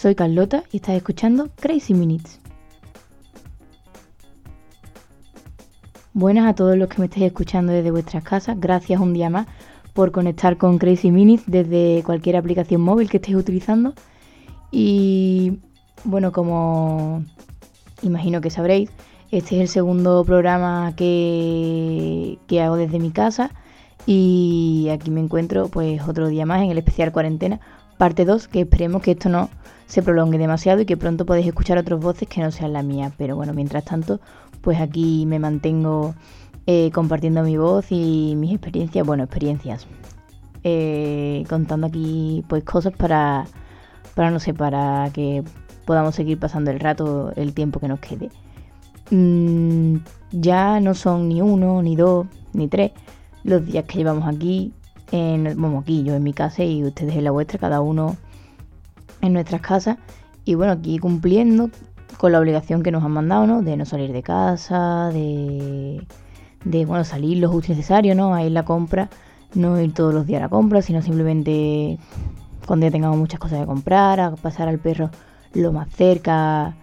soy Carlota y estás escuchando Crazy Minutes. Buenas a todos los que me estáis escuchando desde vuestras casas. Gracias un día más por conectar con Crazy Minutes desde cualquier aplicación móvil que estéis utilizando. Y bueno, como imagino que sabréis, este es el segundo programa que, que hago desde mi casa y aquí me encuentro pues otro día más en el especial cuarentena, parte 2, que esperemos que esto no se prolongue demasiado y que pronto podéis escuchar otras voces que no sean la mía. Pero bueno, mientras tanto, pues aquí me mantengo eh, compartiendo mi voz y mis experiencias, bueno, experiencias, eh, contando aquí pues cosas para, para, no sé, para que podamos seguir pasando el rato, el tiempo que nos quede. Mm, ya no son ni uno, ni dos, ni tres los días que llevamos aquí, en, bueno, aquí yo en mi casa y ustedes en la vuestra, cada uno en nuestras casas. Y bueno, aquí cumpliendo con la obligación que nos han mandado, ¿no? De no salir de casa, de, de bueno, salir lo justo necesario, ¿no? A ir la compra, no ir todos los días a la compra, sino simplemente cuando ya tengamos muchas cosas que comprar, a pasar al perro lo más cerca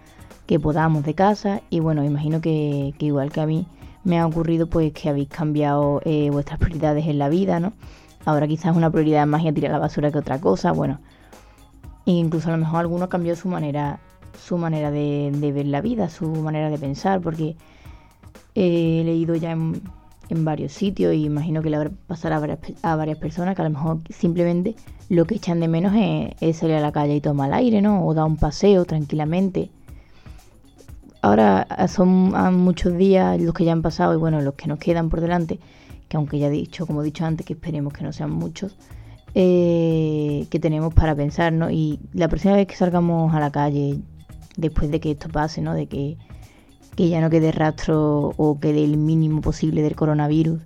que podamos de casa. Y bueno, imagino que, igual que a mí me ha ocurrido pues que habéis cambiado eh, vuestras prioridades en la vida, ¿no? Ahora quizás una prioridad más ir a tirar la basura que otra cosa, bueno. E incluso a lo mejor alguno cambió su manera, su manera de, ver la vida, su manera de pensar, porque he leído ya en, varios sitios y imagino que le pasado a varias, a varias, personas que a lo mejor simplemente lo que echan de menos es, es salir a la calle y tomar el aire, ¿no? O dar un paseo tranquilamente ahora son muchos días los que ya han pasado y bueno, los que nos quedan por delante, que aunque ya he dicho, como he dicho antes, que esperemos que no sean muchos, eh, que tenemos para pensar, ¿no? Y la próxima vez que salgamos a la calle, después de que esto pase, ¿no? De que, ya no quede rastro o quede el mínimo posible del coronavirus,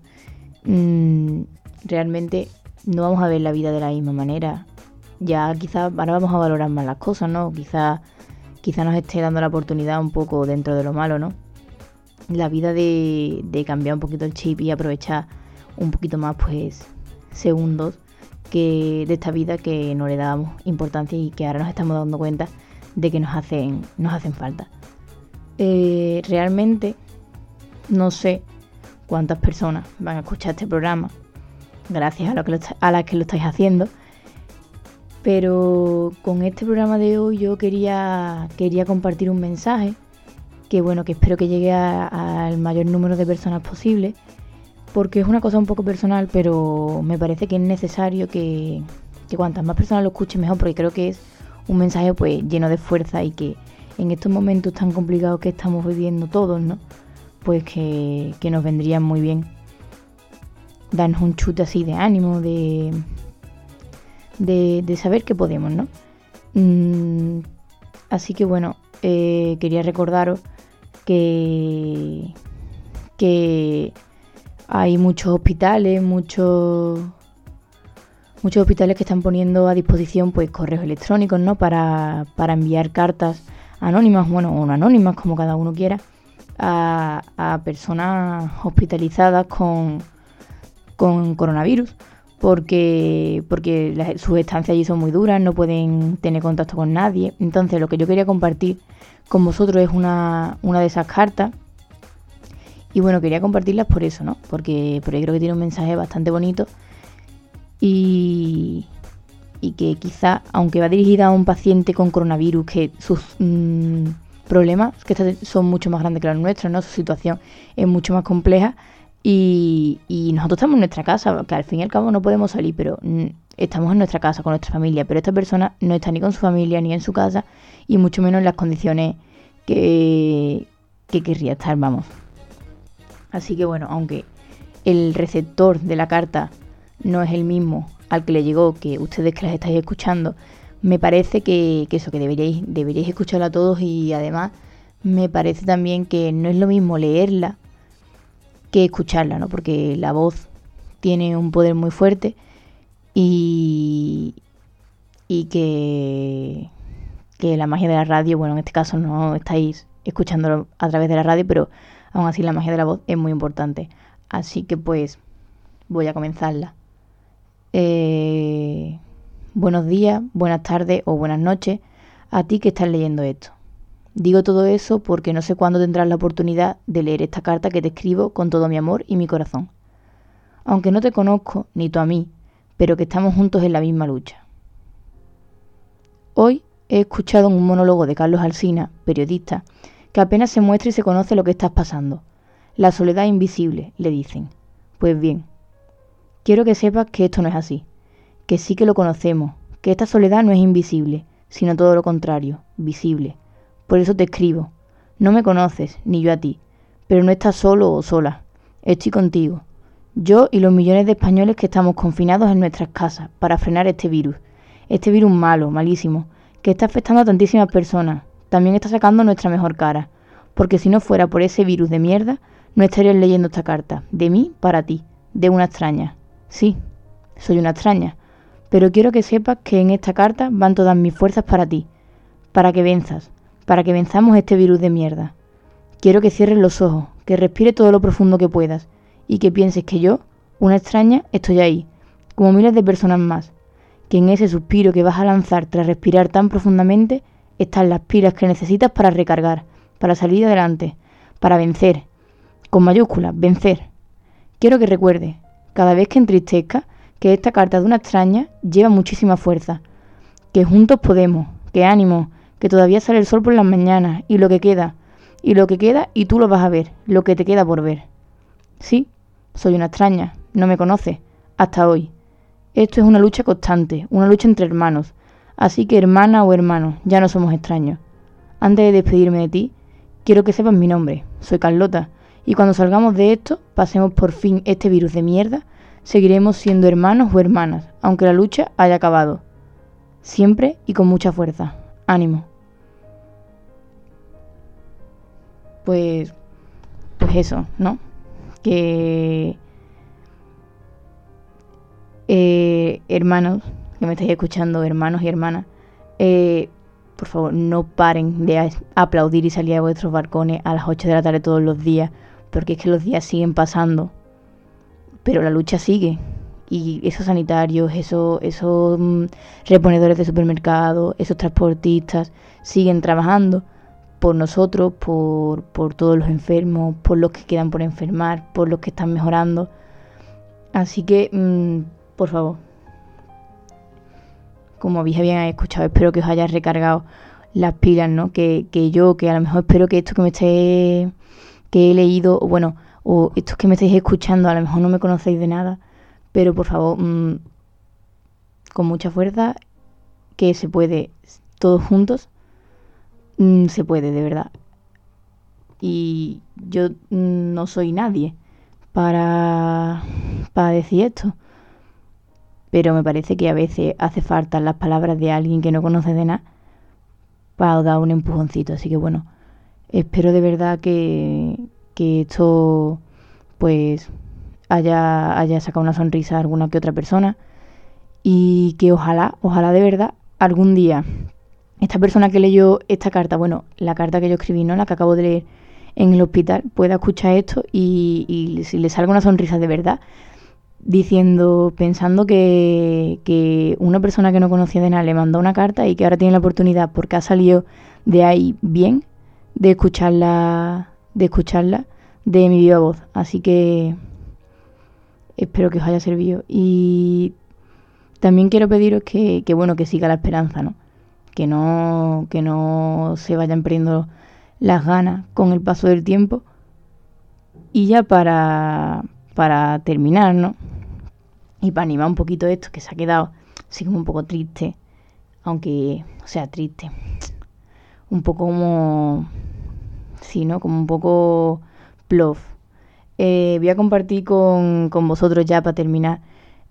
mm, realmente no vamos a ver la vida de la misma manera. Ya quizás ahora vamos a valorar más las cosas, ¿no? Quizás quizá nos esté dando la oportunidad un poco dentro de lo malo, ¿no? La vida de, cambiar un poquito el chip y aprovechar un poquito más, pues, segundos que de esta vida que no le dábamos importancia y que ahora nos estamos dando cuenta de que nos hacen, nos hacen falta. Eh, realmente no sé cuántas personas van a escuchar este programa gracias a, lo que a las que lo estáis haciendo pero con este programa de hoy yo quería, quería compartir un mensaje que bueno, que espero que llegue al mayor número de personas posible, porque es una cosa un poco personal, pero me parece que es necesario que, que cuantas más personas lo escuchen mejor, porque creo que es un mensaje pues lleno de fuerza y que en estos momentos tan complicados que estamos viviendo todos, ¿no? Pues que, que nos vendría muy bien darnos un chute así de ánimo, de, de, saber que podemos, ¿no? Mm, así que bueno, eh, quería recordaros que, que hay muchos hospitales, muchos muchos hospitales que están poniendo a disposición pues correos electrónicos, ¿no? Para, para enviar cartas anónimas, bueno, o no anónimas, como cada uno quiera, a, a personas hospitalizadas con, con coronavirus porque, porque sus estancias allí son muy duras, no pueden tener contacto con nadie. Entonces lo que yo quería compartir con vosotros es una, una de esas cartas. Y bueno, quería compartirlas por eso, ¿no? Porque, porque creo que tiene un mensaje bastante bonito. Y, y que quizá, aunque va dirigida a un paciente con coronavirus, que sus mm, problemas que son mucho más grandes que los nuestros, ¿no? Su situación es mucho más compleja y, nosotros estamos en nuestra casa, que al fin y al cabo no podemos salir, pero estamos en nuestra casa con nuestra familia. Pero esta persona no está ni con su familia ni en su casa y mucho menos en las condiciones que, que querría estar, vamos. Así que bueno, aunque el receptor de la carta no es el mismo al que le llegó que ustedes que las estáis escuchando, me parece que, eso, que deberíais, deberíais escucharla a todos y además me parece también que no es lo mismo leerla que escucharla, ¿no? Porque la voz tiene un poder muy fuerte y, y que, que la magia de la radio, bueno, en este caso no estáis escuchándolo a través de la radio, pero aún así la magia de la voz es muy importante. Así que pues voy a comenzarla. Eh, buenos días, buenas tardes o buenas noches a ti que estás leyendo esto. Digo todo eso porque no sé cuándo tendrás la oportunidad de leer esta carta que te escribo con todo mi amor y mi corazón. Aunque no te conozco, ni tú a mí, pero que estamos juntos en la misma lucha. Hoy he escuchado un monólogo de Carlos Alsina, periodista, que apenas se muestra y se conoce lo que estás pasando. La soledad invisible, le dicen. Pues bien, quiero que sepas que esto no es así, que sí que lo conocemos, que esta soledad no es invisible, sino todo lo contrario, visible. Por eso te escribo. No me conoces, ni yo a ti, pero no estás solo o sola. Estoy contigo. Yo y los millones de españoles que estamos confinados en nuestras casas para frenar este virus. Este virus malo, malísimo, que está afectando a tantísimas personas. También está sacando nuestra mejor cara. Porque si no fuera por ese virus de mierda, no estarías leyendo esta carta. De mí para ti. De una extraña. Sí, soy una extraña. Pero quiero que sepas que en esta carta van todas mis fuerzas para ti. Para que venzas para que venzamos este virus de mierda. Quiero que cierres los ojos, que respire todo lo profundo que puedas y que pienses que yo, una extraña, estoy ahí, como miles de personas más, que en ese suspiro que vas a lanzar tras respirar tan profundamente están las pilas que necesitas para recargar, para salir adelante, para vencer, con mayúsculas, vencer. Quiero que recuerdes, cada vez que entristezca, que esta carta de una extraña lleva muchísima fuerza, que juntos podemos, que ánimo, que todavía sale el sol por las mañanas y lo que queda, y lo que queda y tú lo vas a ver, lo que te queda por ver. Sí, soy una extraña, no me conoces, hasta hoy. Esto es una lucha constante, una lucha entre hermanos, así que hermana o hermano, ya no somos extraños. Antes de despedirme de ti, quiero que sepas mi nombre, soy Carlota, y cuando salgamos de esto, pasemos por fin este virus de mierda, seguiremos siendo hermanos o hermanas, aunque la lucha haya acabado. Siempre y con mucha fuerza. Ánimo. pues, pues eso, ¿no? Que eh, hermanos, que me estáis escuchando, hermanos y hermanas, eh, por favor, no paren de aplaudir y salir a vuestros balcones a las 8 de la tarde todos los días, porque es que los días siguen pasando, pero la lucha sigue. Y esos sanitarios, esos, esos mm, reponedores de supermercados, esos transportistas siguen trabajando por nosotros, por, por todos los enfermos, por los que quedan por enfermar, por los que están mejorando. Así que, mm, por favor, como habéis bien escuchado, espero que os haya recargado las pilas, ¿no? Que, que, yo, que a lo mejor espero que esto que me esté, que he leído, o bueno, o estos que me estáis escuchando, a lo mejor no me conocéis de nada, pero por favor, mm, con mucha fuerza, que se puede todos juntos Mm, se puede, de verdad. Y yo mm, no soy nadie para, para decir esto. Pero me parece que a veces hace falta las palabras de alguien que no conoce de nada para dar un empujoncito. Así que bueno, espero de verdad que, que esto pues haya, haya sacado una sonrisa a alguna que otra persona y que ojalá, ojalá de verdad algún día esta persona que leyó esta carta, bueno, la carta que yo escribí, ¿no? La que acabo de leer en el hospital, pueda escuchar esto y, si le salga una sonrisa de verdad, diciendo, pensando que, que, una persona que no conocía de nada le mandó una carta y que ahora tiene la oportunidad, porque ha salido de ahí bien, de escucharla, de escucharla de mi viva voz. Así que espero que os haya servido. Y también quiero pediros que, que bueno, que siga la esperanza, ¿no? que no, que no se vayan perdiendo las ganas con el paso del tiempo. Y ya para, para terminar, ¿no? Y para animar un poquito esto, que se ha quedado así como un poco triste, aunque, o sea, triste, un poco como, sí, ¿no? Como un poco plof. Eh, voy a compartir con, con vosotros ya para terminar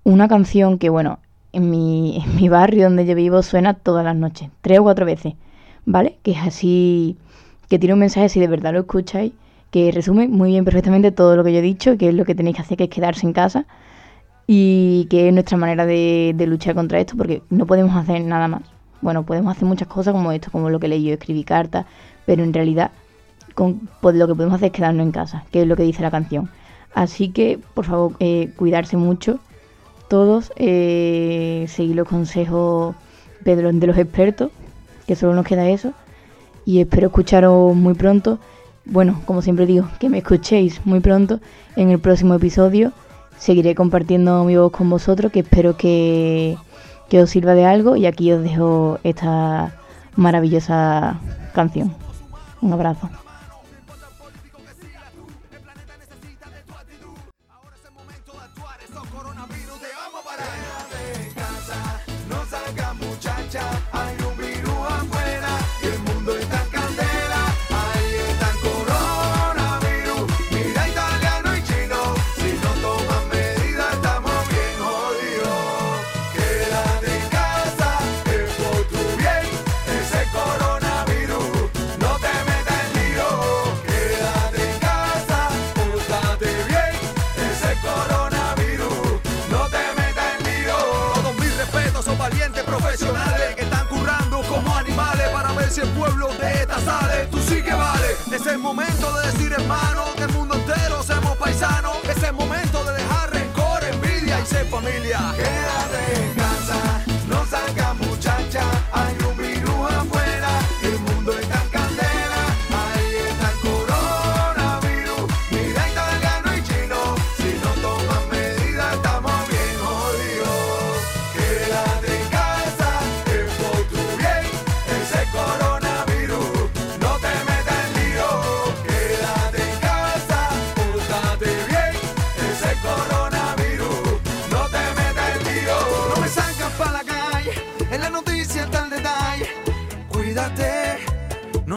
una canción que, bueno, en mi, en mi barrio donde yo vivo suena todas las noches, tres o cuatro veces, ¿vale? Que es así, que tiene un mensaje si de verdad lo escucháis, que resume muy bien perfectamente todo lo que yo he dicho, que es lo que tenéis que hacer, que es quedarse en casa y que es nuestra manera de, luchar contra esto, porque no podemos hacer nada más. Bueno, podemos hacer muchas cosas como esto, como lo que leí yo, escribí cartas, pero en realidad con, pues, lo que podemos hacer es quedarnos en casa, que es lo que dice la canción. Así que, por favor, eh, cuidarse mucho todos, eh, seguir los consejos de los expertos, que solo nos queda eso. Y espero escucharos muy pronto. Bueno, como siempre digo, que me escuchéis muy pronto en el próximo episodio. Seguiré compartiendo mi voz con vosotros, que espero que, que os sirva de algo. Y aquí os dejo esta maravillosa canción. Un abrazo. El momento de decir hermano, que el mundo entero seamos paisanos. Es el momento de dejar rencor, envidia y ser familia. Quédate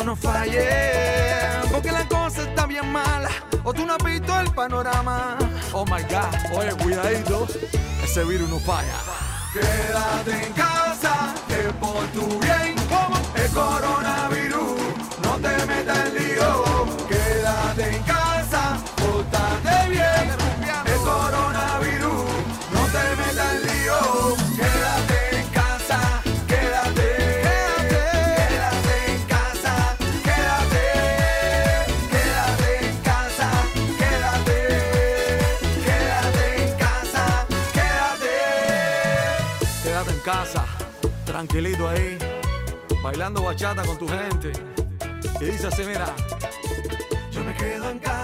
no nos falles, porque la cosa está bien mala. O tú no has visto el panorama. Oh my god, oye, cuidadito, ese virus no falla. Quédate en casa, casa, tranquilito ahí, bailando bachata con tu gente. Y dice así, mira, yo me quedo en casa.